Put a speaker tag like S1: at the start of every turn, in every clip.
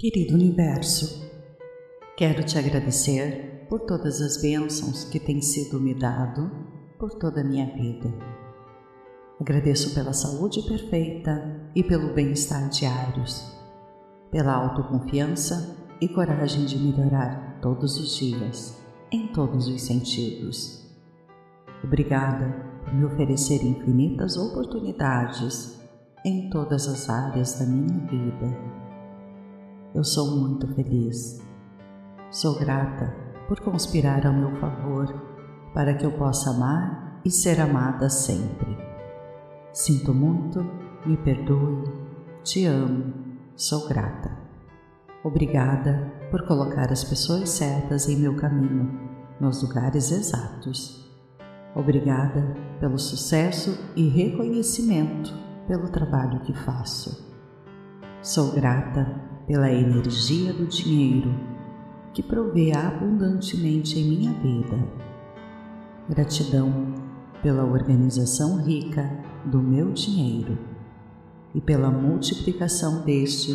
S1: Querido Universo, quero te agradecer por todas as bênçãos que têm sido me dado por toda a minha vida. Agradeço pela saúde perfeita e pelo bem-estar diários, pela autoconfiança e coragem de melhorar todos os dias, em todos os sentidos. Obrigada por me oferecer infinitas oportunidades em todas as áreas da minha vida. Eu sou muito feliz. Sou grata por conspirar ao meu favor para que eu possa amar e ser amada sempre. Sinto muito, me perdoe, te amo, sou grata. Obrigada por colocar as pessoas certas em meu caminho, nos lugares exatos. Obrigada pelo sucesso e reconhecimento pelo trabalho que faço. Sou grata pela energia do dinheiro que provê abundantemente em minha vida. Gratidão pela organização rica do meu dinheiro e pela multiplicação deste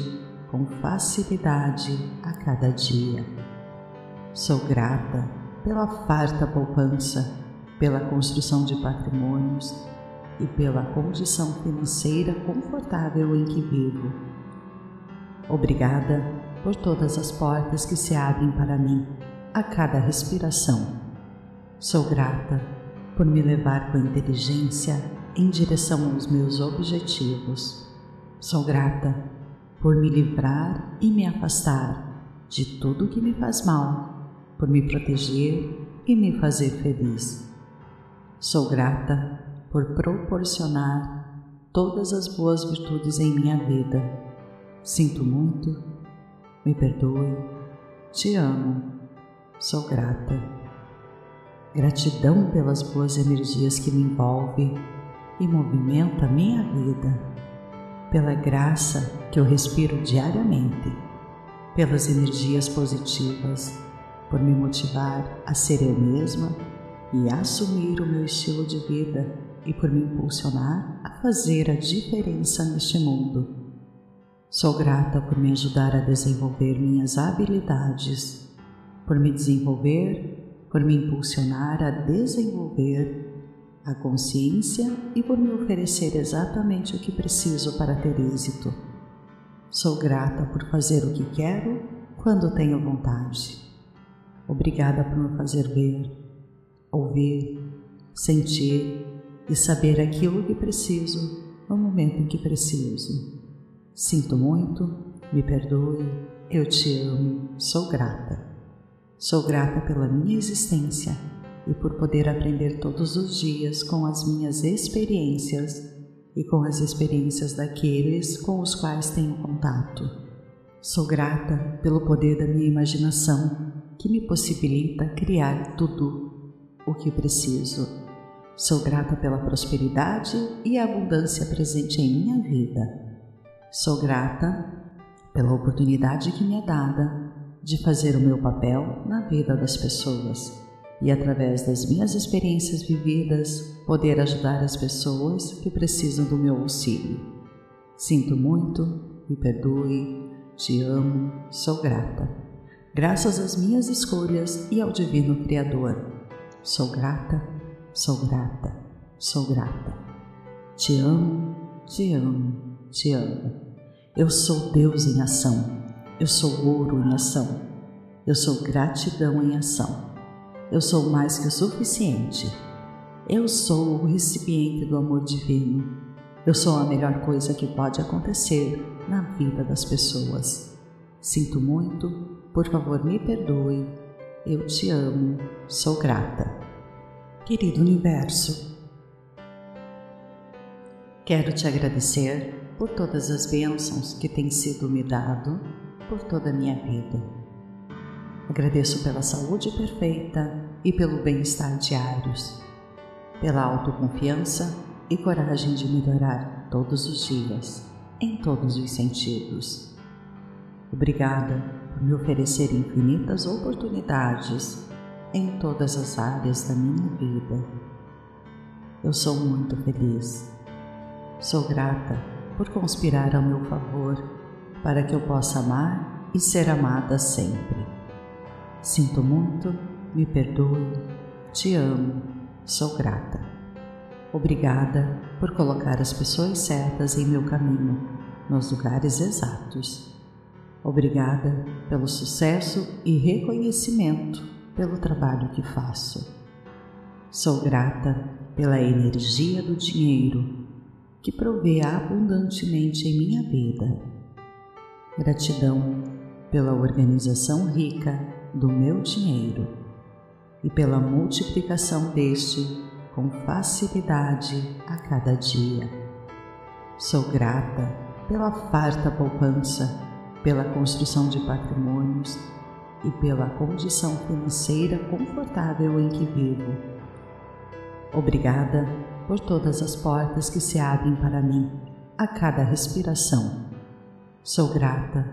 S1: com facilidade a cada dia. Sou grata pela farta poupança, pela construção de patrimônios e pela condição financeira confortável em que vivo. Obrigada por todas as portas que se abrem para mim a cada respiração. Sou grata por me levar com inteligência em direção aos meus objetivos. Sou grata por me livrar e me afastar de tudo que me faz mal, por me proteger e me fazer feliz. Sou grata por proporcionar todas as boas virtudes em minha vida. Sinto muito, me perdoe, te amo, sou grata. Gratidão pelas boas energias que me envolvem e movimenta minha vida, pela graça que eu respiro diariamente, pelas energias positivas, por me motivar a ser eu mesma e assumir o meu estilo de vida e por me impulsionar a fazer a diferença neste mundo. Sou grata por me ajudar a desenvolver minhas habilidades, por me desenvolver, por me impulsionar a desenvolver a consciência e por me oferecer exatamente o que preciso para ter êxito. Sou grata por fazer o que quero quando tenho vontade. Obrigada por me fazer ver, ouvir, sentir e saber aquilo que preciso no momento em que preciso. Sinto muito, me perdoe, eu te amo, sou grata. Sou grata pela minha existência e por poder aprender todos os dias com as minhas experiências e com as experiências daqueles com os quais tenho contato. Sou grata pelo poder da minha imaginação que me possibilita criar tudo o que preciso. Sou grata pela prosperidade e abundância presente em minha vida. Sou grata pela oportunidade que me é dada de fazer o meu papel na vida das pessoas e, através das minhas experiências vividas, poder ajudar as pessoas que precisam do meu auxílio. Sinto muito, me perdoe, te amo, sou grata. Graças às minhas escolhas e ao Divino Criador. Sou grata, sou grata, sou grata. Te amo, te amo, te amo. Eu sou Deus em ação. Eu sou ouro em ação. Eu sou gratidão em ação. Eu sou mais que o suficiente. Eu sou o recipiente do amor divino. Eu sou a melhor coisa que pode acontecer na vida das pessoas. Sinto muito, por favor me perdoe. Eu te amo, sou grata. Querido Universo, quero te agradecer por todas as bênçãos que têm sido me dado por toda a minha vida Agradeço pela saúde perfeita e pelo bem-estar diários, pela autoconfiança e coragem de melhorar todos os dias, em todos os sentidos. Obrigada por me oferecer infinitas oportunidades em todas as áreas da minha vida. Eu sou muito feliz. Sou grata por conspirar ao meu favor para que eu possa amar e ser amada sempre. Sinto muito, me perdoe, te amo, sou grata. Obrigada por colocar as pessoas certas em meu caminho, nos lugares exatos. Obrigada pelo sucesso e reconhecimento pelo trabalho que faço. Sou grata pela energia do dinheiro que provê abundantemente em minha vida. Gratidão pela organização rica do meu dinheiro e pela multiplicação deste com facilidade a cada dia. Sou grata pela farta poupança, pela construção de patrimônios e pela condição financeira confortável em que vivo. Obrigada por todas as portas que se abrem para mim a cada respiração. Sou grata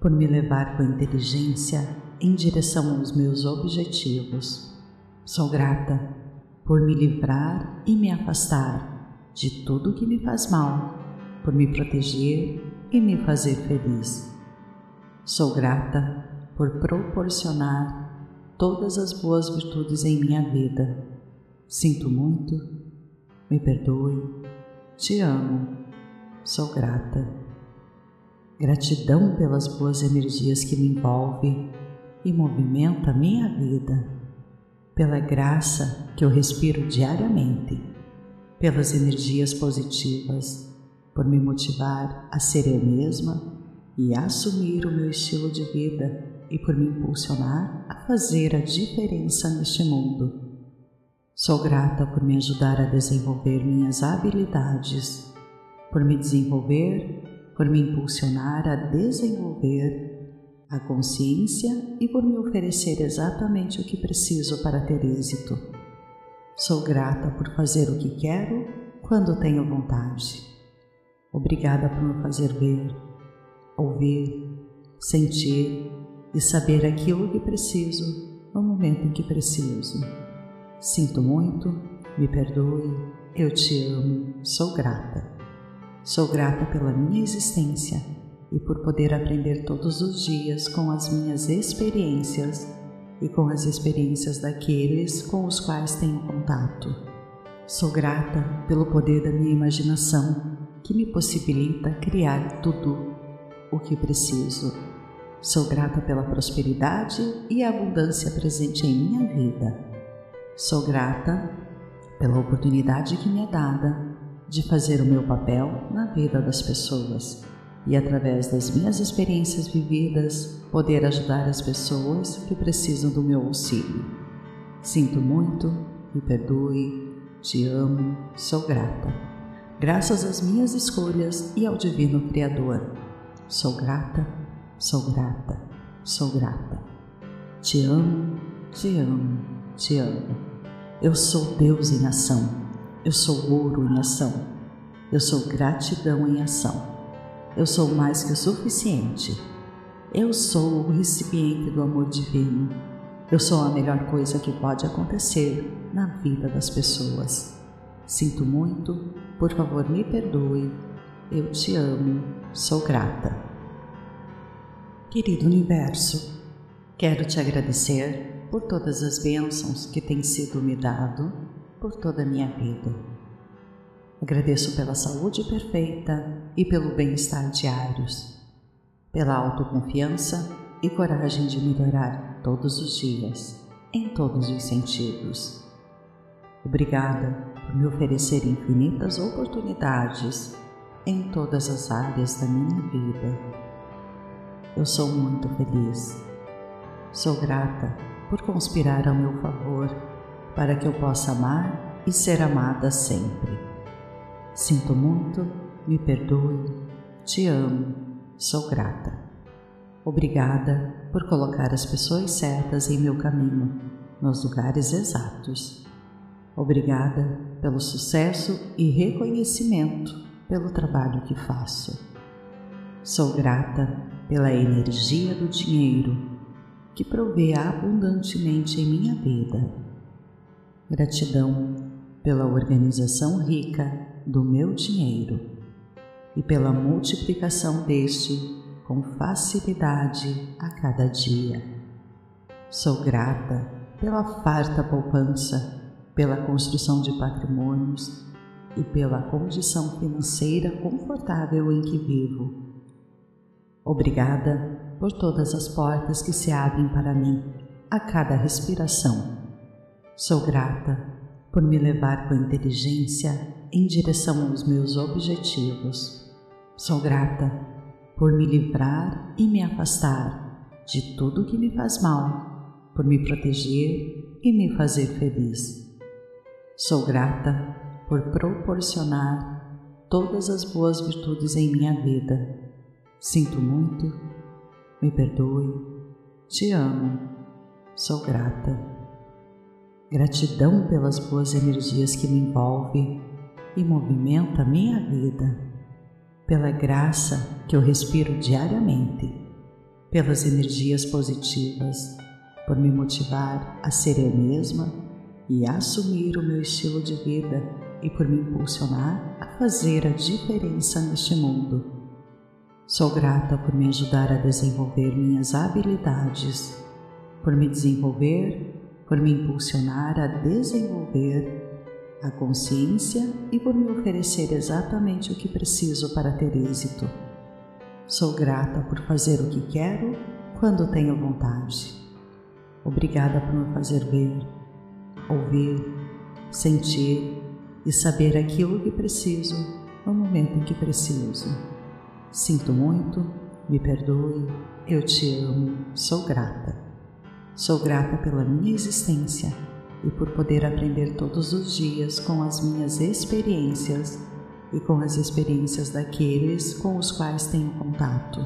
S1: por me levar com inteligência em direção aos meus objetivos. Sou grata por me livrar e me afastar de tudo que me faz mal, por me proteger e me fazer feliz. Sou grata por proporcionar todas as boas virtudes em minha vida. Sinto muito, me perdoe, te amo, sou grata. Gratidão pelas boas energias que me envolvem e movimenta minha vida, pela graça que eu respiro diariamente, pelas energias positivas, por me motivar a ser eu mesma e assumir o meu estilo de vida e por me impulsionar a fazer a diferença neste mundo. Sou grata por me ajudar a desenvolver minhas habilidades, por me desenvolver, por me impulsionar a desenvolver a consciência e por me oferecer exatamente o que preciso para ter êxito. Sou grata por fazer o que quero quando tenho vontade. Obrigada por me fazer ver, ouvir, sentir e saber aquilo que preciso no momento em que preciso. Sinto muito, me perdoe, eu te amo, sou grata. Sou grata pela minha existência e por poder aprender todos os dias com as minhas experiências e com as experiências daqueles com os quais tenho contato. Sou grata pelo poder da minha imaginação que me possibilita criar tudo o que preciso Sou grata pela prosperidade e abundância presente em minha vida. Sou grata pela oportunidade que me é dada de fazer o meu papel na vida das pessoas e, através das minhas experiências vividas, poder ajudar as pessoas que precisam do meu auxílio. Sinto muito, me perdoe, te amo, sou grata. Graças às minhas escolhas e ao Divino Criador. Sou grata Sou grata, sou grata. Te amo, te amo, te amo. Eu sou Deus em ação. Eu sou ouro em ação. Eu sou gratidão em ação. Eu sou mais que o suficiente. Eu sou o recipiente do amor divino. Eu sou a melhor coisa que pode acontecer na vida das pessoas. Sinto muito, por favor me perdoe. Eu te amo, sou grata. Querido Universo, quero te agradecer por todas as bênçãos que têm sido me dado por toda a minha vida. Agradeço pela saúde perfeita e pelo bem-estar diários, pela autoconfiança e coragem de melhorar todos os dias, em todos os sentidos. Obrigada por me oferecer infinitas oportunidades em todas as áreas da minha vida eu sou muito feliz. Sou grata por conspirar ao meu favor para que eu possa amar e ser amada sempre. Sinto muito, me perdoe, te amo, sou grata. Obrigada por colocar as pessoas certas em meu caminho, nos lugares exatos. Obrigada pelo sucesso e reconhecimento pelo trabalho que faço. Sou grata pela energia do dinheiro que provê abundantemente em minha vida. Gratidão pela organização rica do meu dinheiro e pela multiplicação deste com facilidade a cada dia. Sou grata pela farta poupança, pela construção de patrimônios e pela condição financeira confortável em que vivo. Obrigada por todas as portas que se abrem para mim a cada respiração. Sou grata por me levar com inteligência em direção aos meus objetivos. Sou grata por me livrar e me afastar de tudo que me faz mal, por me proteger e me fazer feliz. Sou grata por proporcionar todas as boas virtudes em minha vida. Sinto muito, me perdoe, te amo, sou grata. Gratidão pelas boas energias que me envolvem e movimenta minha vida, pela graça que eu respiro diariamente, pelas energias positivas, por me motivar a ser eu mesma e assumir o meu estilo de vida e por me impulsionar a fazer a diferença neste mundo. Sou grata por me ajudar a desenvolver minhas habilidades, por me desenvolver, por me impulsionar a desenvolver a consciência e por me oferecer exatamente o que preciso para ter êxito. Sou grata por fazer o que quero quando tenho vontade. Obrigada por me fazer ver, ouvir, sentir e saber aquilo que preciso no momento em que preciso. Sinto muito, me perdoe, eu te amo, sou grata. Sou grata pela minha existência e por poder aprender todos os dias com as minhas experiências e com as experiências daqueles com os quais tenho contato.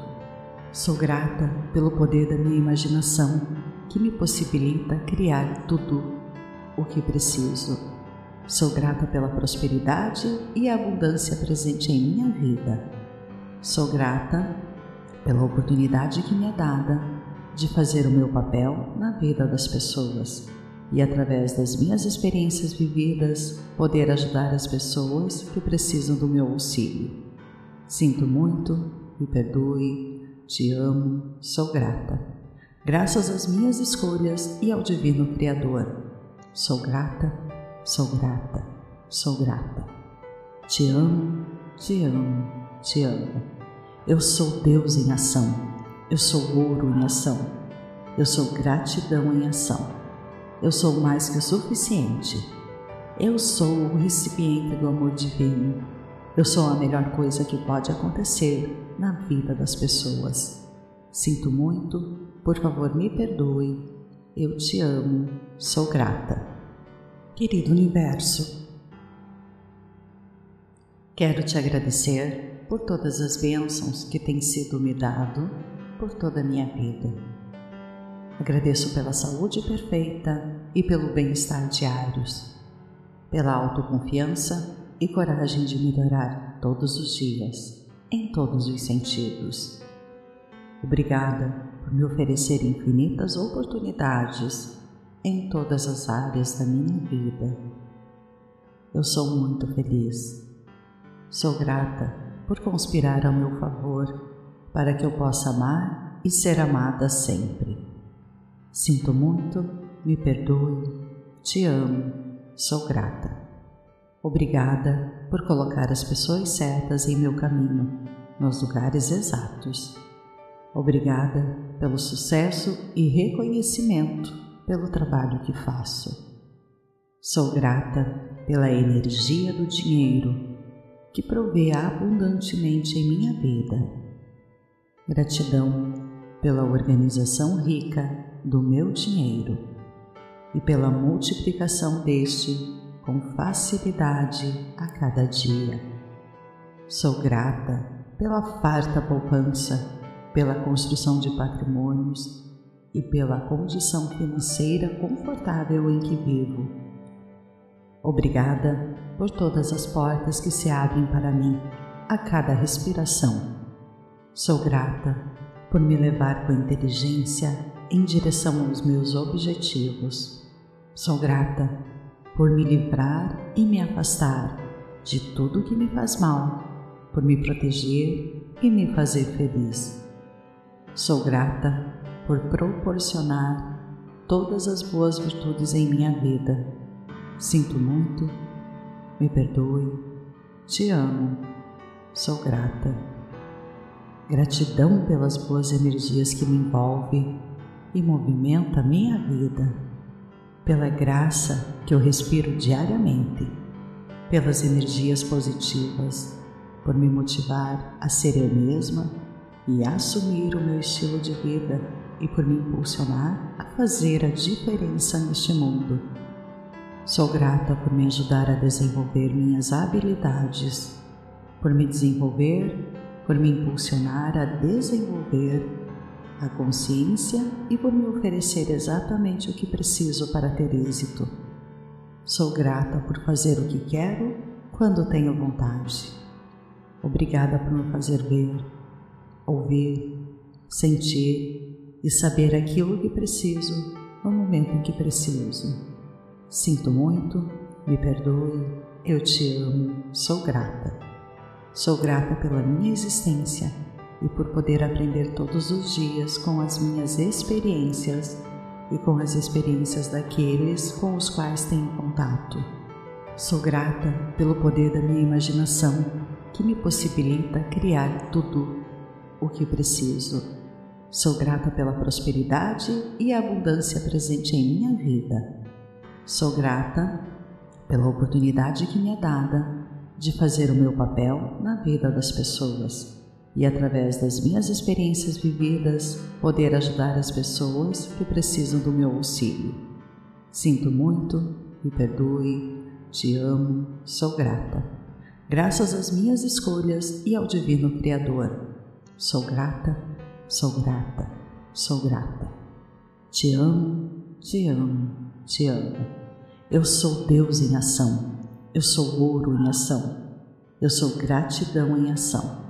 S1: Sou grata pelo poder da minha imaginação que me possibilita criar tudo o que preciso. Sou grata pela prosperidade e abundância presente em minha vida. Sou grata pela oportunidade que me é dada de fazer o meu papel na vida das pessoas e, através das minhas experiências vividas, poder ajudar as pessoas que precisam do meu auxílio. Sinto muito, me perdoe, te amo, sou grata. Graças às minhas escolhas e ao Divino Criador. Sou grata, sou grata, sou grata. Te amo, te amo, te amo. Eu sou Deus em ação. Eu sou ouro em ação. Eu sou gratidão em ação. Eu sou mais que o suficiente. Eu sou o recipiente do amor divino. Eu sou a melhor coisa que pode acontecer na vida das pessoas. Sinto muito, por favor me perdoe. Eu te amo, sou grata. Querido Universo, quero te agradecer por todas as bênçãos que têm sido me dado por toda a minha vida Agradeço pela saúde perfeita e pelo bem-estar diários, pela autoconfiança e coragem de melhorar todos os dias, em todos os sentidos. Obrigada por me oferecer infinitas oportunidades em todas as áreas da minha vida. Eu sou muito feliz. Sou grata por conspirar ao meu favor para que eu possa amar e ser amada sempre. Sinto muito, me perdoe, te amo, sou grata. Obrigada por colocar as pessoas certas em meu caminho, nos lugares exatos. Obrigada pelo sucesso e reconhecimento pelo trabalho que faço. Sou grata pela energia do dinheiro que provê abundantemente em minha vida. Gratidão pela organização rica do meu dinheiro e pela multiplicação deste com facilidade a cada dia. Sou grata pela farta poupança, pela construção de patrimônios e pela condição financeira confortável em que vivo. Obrigada por todas as portas que se abrem para mim a cada respiração. Sou grata por me levar com inteligência em direção aos meus objetivos. Sou grata por me livrar e me afastar de tudo que me faz mal, por me proteger e me fazer feliz. Sou grata por proporcionar todas as boas virtudes em minha vida. Sinto muito, me perdoe, te amo, sou grata. Gratidão pelas boas energias que me envolvem e movimenta minha vida, pela graça que eu respiro diariamente, pelas energias positivas, por me motivar a ser eu mesma e assumir o meu estilo de vida e por me impulsionar a fazer a diferença neste mundo. Sou grata por me ajudar a desenvolver minhas habilidades, por me desenvolver, por me impulsionar a desenvolver a consciência e por me oferecer exatamente o que preciso para ter êxito. Sou grata por fazer o que quero quando tenho vontade. Obrigada por me fazer ver ouvir, sentir e saber aquilo que preciso no momento em que preciso. Sinto muito, me perdoe, eu te amo, sou grata. Sou grata pela minha existência e por poder aprender todos os dias com as minhas experiências e com as experiências daqueles com os quais tenho contato. Sou grata pelo poder da minha imaginação que me possibilita criar tudo o que preciso. Sou grata pela prosperidade e abundância presente em minha vida. Sou grata pela oportunidade que me é dada de fazer o meu papel na vida das pessoas e, através das minhas experiências vividas, poder ajudar as pessoas que precisam do meu auxílio. Sinto muito, me perdoe, te amo, sou grata. Graças às minhas escolhas e ao Divino Criador Sou grata, sou grata, sou grata. Te amo, te amo, te amo. Eu sou Deus em ação. Eu sou ouro em ação. Eu sou gratidão em ação.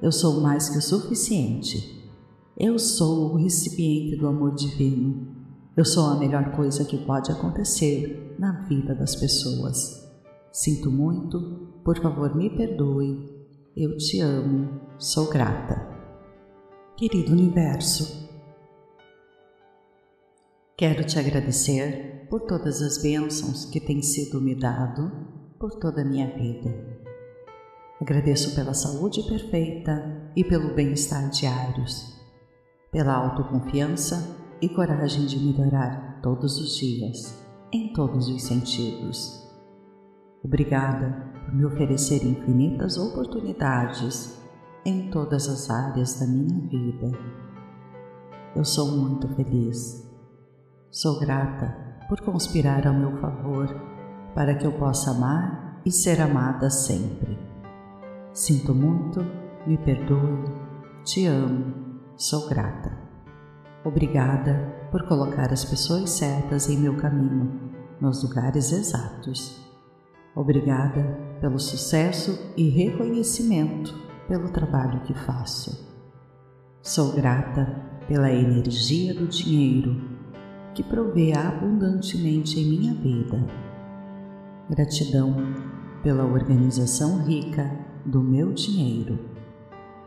S1: Eu sou mais que o suficiente. Eu sou o recipiente do amor divino. Eu sou a melhor coisa que pode acontecer na vida das pessoas. Sinto muito, por favor me perdoe. Eu te amo, sou grata. Querido Universo, quero te agradecer por todas as bênçãos que têm sido me dado por toda a minha vida. Agradeço pela saúde perfeita e pelo bem-estar diários, pela autoconfiança e coragem de melhorar todos os dias, em todos os sentidos. Obrigada por me oferecer infinitas oportunidades em todas as áreas da minha vida. Eu sou muito feliz. Sou grata por conspirar ao meu favor para que eu possa amar e ser amada sempre. Sinto muito, me perdoe, te amo, sou grata. Obrigada por colocar as pessoas certas em meu caminho, nos lugares exatos. Obrigada pelo sucesso e reconhecimento pelo trabalho que faço. Sou grata pela energia do dinheiro que provê abundantemente em minha vida. Gratidão pela organização rica do meu dinheiro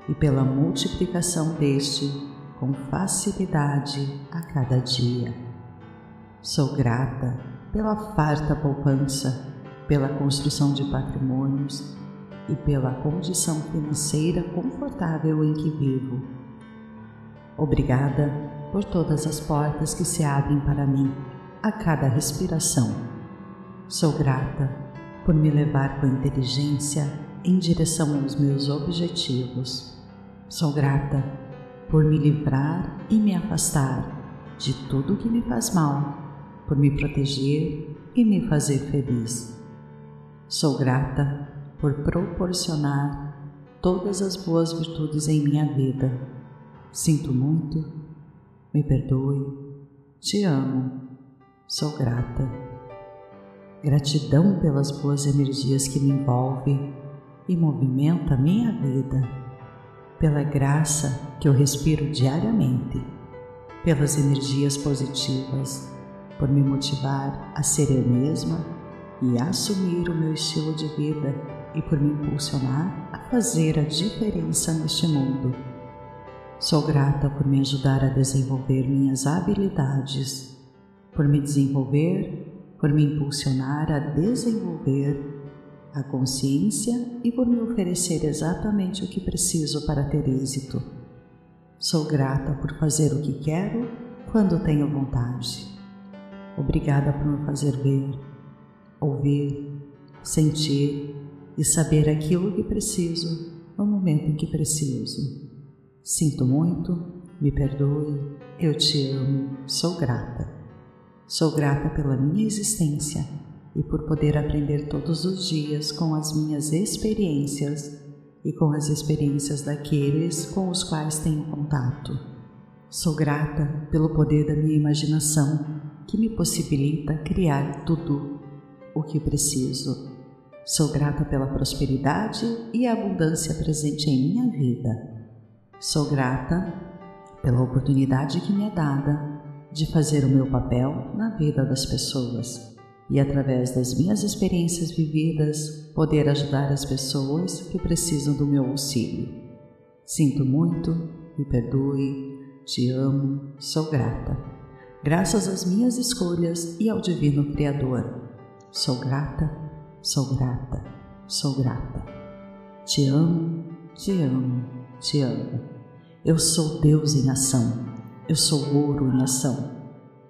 S1: e pela multiplicação deste com facilidade a cada dia. Sou grata pela farta poupança, pela construção de patrimônios e pela condição financeira confortável em que vivo. Obrigada por todas as portas que se abrem para mim a cada respiração. Sou grata por me levar com inteligência em direção aos meus objetivos. Sou grata por me livrar e me afastar de tudo que me faz mal, por me proteger e me fazer feliz. Sou grata por proporcionar todas as boas virtudes em minha vida. Sinto muito, me perdoe, te amo, sou grata. Gratidão pelas boas energias que me envolvem e movimenta minha vida, pela graça que eu respiro diariamente, pelas energias positivas, por me motivar a ser eu mesma e assumir o meu estilo de vida e por me impulsionar a fazer a diferença neste mundo. Sou grata por me ajudar a desenvolver minhas habilidades, por me desenvolver, por me impulsionar a desenvolver a consciência e por me oferecer exatamente o que preciso para ter êxito. Sou grata por fazer o que quero quando tenho vontade. Obrigada por me fazer ver, ouvir, sentir e saber aquilo que preciso no momento em que preciso. Sinto muito, me perdoe, eu te amo, sou grata. Sou grata pela minha existência e por poder aprender todos os dias com as minhas experiências e com as experiências daqueles com os quais tenho contato. Sou grata pelo poder da minha imaginação que me possibilita criar tudo o que preciso. Sou grata pela prosperidade e abundância presente em minha vida. Sou grata pela oportunidade que me é dada de fazer o meu papel na vida das pessoas e, através das minhas experiências vividas, poder ajudar as pessoas que precisam do meu auxílio. Sinto muito, me perdoe, te amo, sou grata. Graças às minhas escolhas e ao Divino Criador. Sou grata, sou grata, sou grata. Te amo, te amo te amo. Eu sou Deus em ação. Eu sou ouro em ação.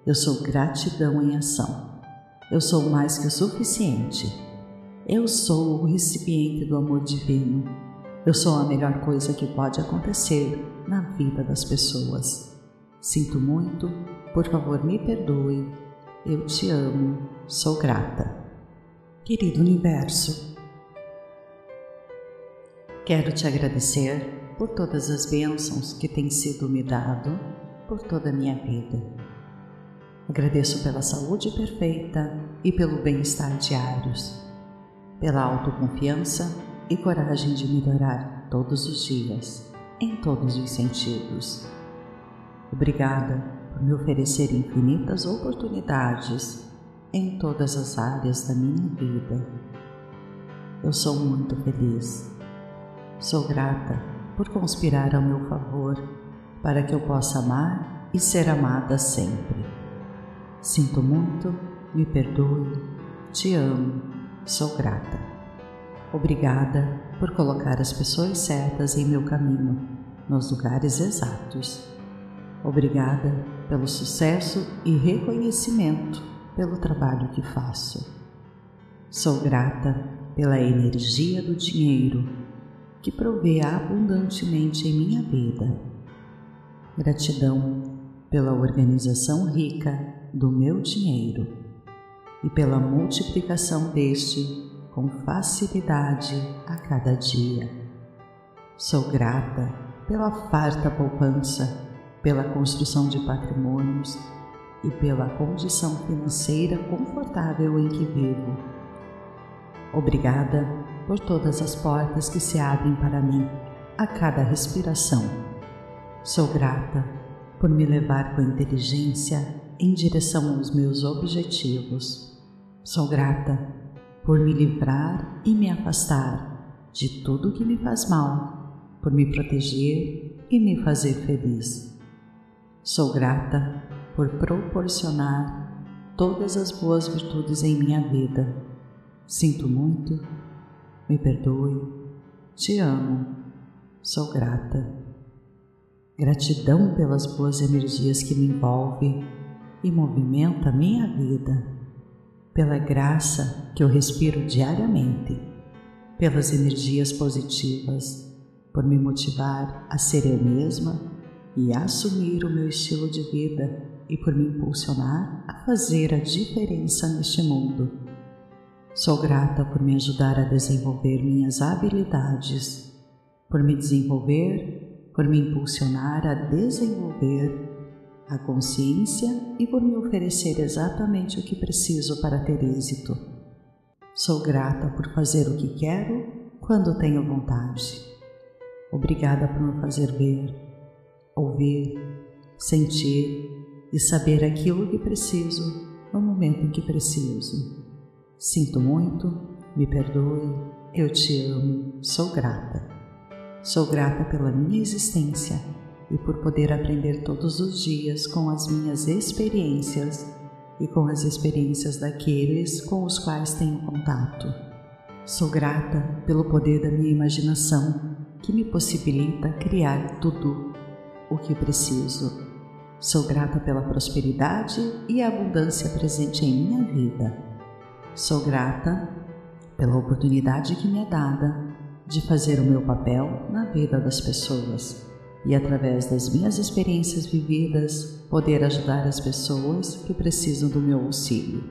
S1: Eu sou gratidão em ação. Eu sou mais que o suficiente. Eu sou o recipiente do amor divino. Eu sou a melhor coisa que pode acontecer na vida das pessoas. Sinto muito, por favor me perdoe. Eu te amo, sou grata. Querido Universo, quero te agradecer por todas as bênçãos que têm sido me dado por toda a minha vida. Agradeço pela saúde perfeita e pelo bem-estar diários, pela autoconfiança e coragem de melhorar todos os dias, em todos os sentidos. Obrigada por me oferecer infinitas oportunidades em todas as áreas da minha vida. Eu sou muito feliz. Sou grata por conspirar ao meu favor, para que eu possa amar e ser amada sempre. Sinto muito, me perdoe, te amo, sou grata. Obrigada por colocar as pessoas certas em meu caminho, nos lugares exatos. Obrigada pelo sucesso e reconhecimento pelo trabalho que faço. Sou grata pela energia do dinheiro que provê abundantemente em minha vida. Gratidão pela organização rica do meu dinheiro e pela multiplicação deste com facilidade a cada dia. Sou grata pela farta poupança, pela construção de patrimônios e pela condição financeira confortável em que vivo. Obrigada por todas as portas que se abrem para mim a cada respiração. Sou grata por me levar com inteligência em direção aos meus objetivos. Sou grata por me livrar e me afastar de tudo que me faz mal, por me proteger e me fazer feliz. Sou grata por proporcionar todas as boas virtudes em minha vida. Sinto muito me perdoe, te amo, sou grata. Gratidão pelas boas energias que me envolvem e movimenta minha vida, pela graça que eu respiro diariamente, pelas energias positivas, por me motivar a ser eu mesma e assumir o meu estilo de vida e por me impulsionar a fazer a diferença neste mundo. Sou grata por me ajudar a desenvolver minhas habilidades, por me desenvolver, por me impulsionar a desenvolver a consciência e por me oferecer exatamente o que preciso para ter êxito. Sou grata por fazer o que quero quando tenho vontade. Obrigada por me fazer ver, ouvir, sentir e saber aquilo que preciso no momento em que preciso. Sinto muito, me perdoe, eu te amo, sou grata. Sou grata pela minha existência e por poder aprender todos os dias com as minhas experiências e com as experiências daqueles com os quais tenho contato. Sou grata pelo poder da minha imaginação que me possibilita criar tudo o que preciso. Sou grata pela prosperidade e abundância presente em minha vida. Sou grata pela oportunidade que me é dada de fazer o meu papel na vida das pessoas e, através das minhas experiências vividas, poder ajudar as pessoas que precisam do meu auxílio.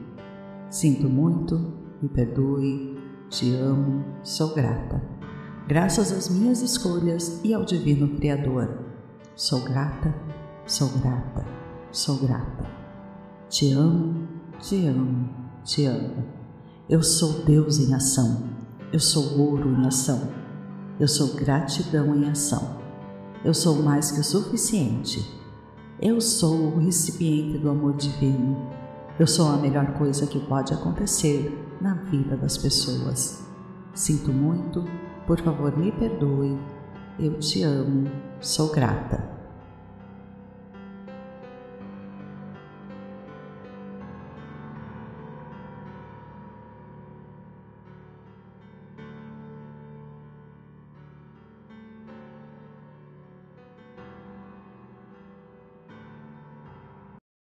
S1: Sinto muito, me perdoe, te amo, sou grata. Graças às minhas escolhas e ao Divino Criador, sou grata, sou grata, sou grata. Te amo, te amo, te amo. Eu sou Deus em ação eu sou ouro em ação. Eu sou gratidão em ação. Eu sou mais que o suficiente. Eu sou o recipiente do amor divino. Eu sou a melhor coisa que pode acontecer na vida das pessoas. Sinto muito, por favor me perdoe. Eu te amo, sou grata.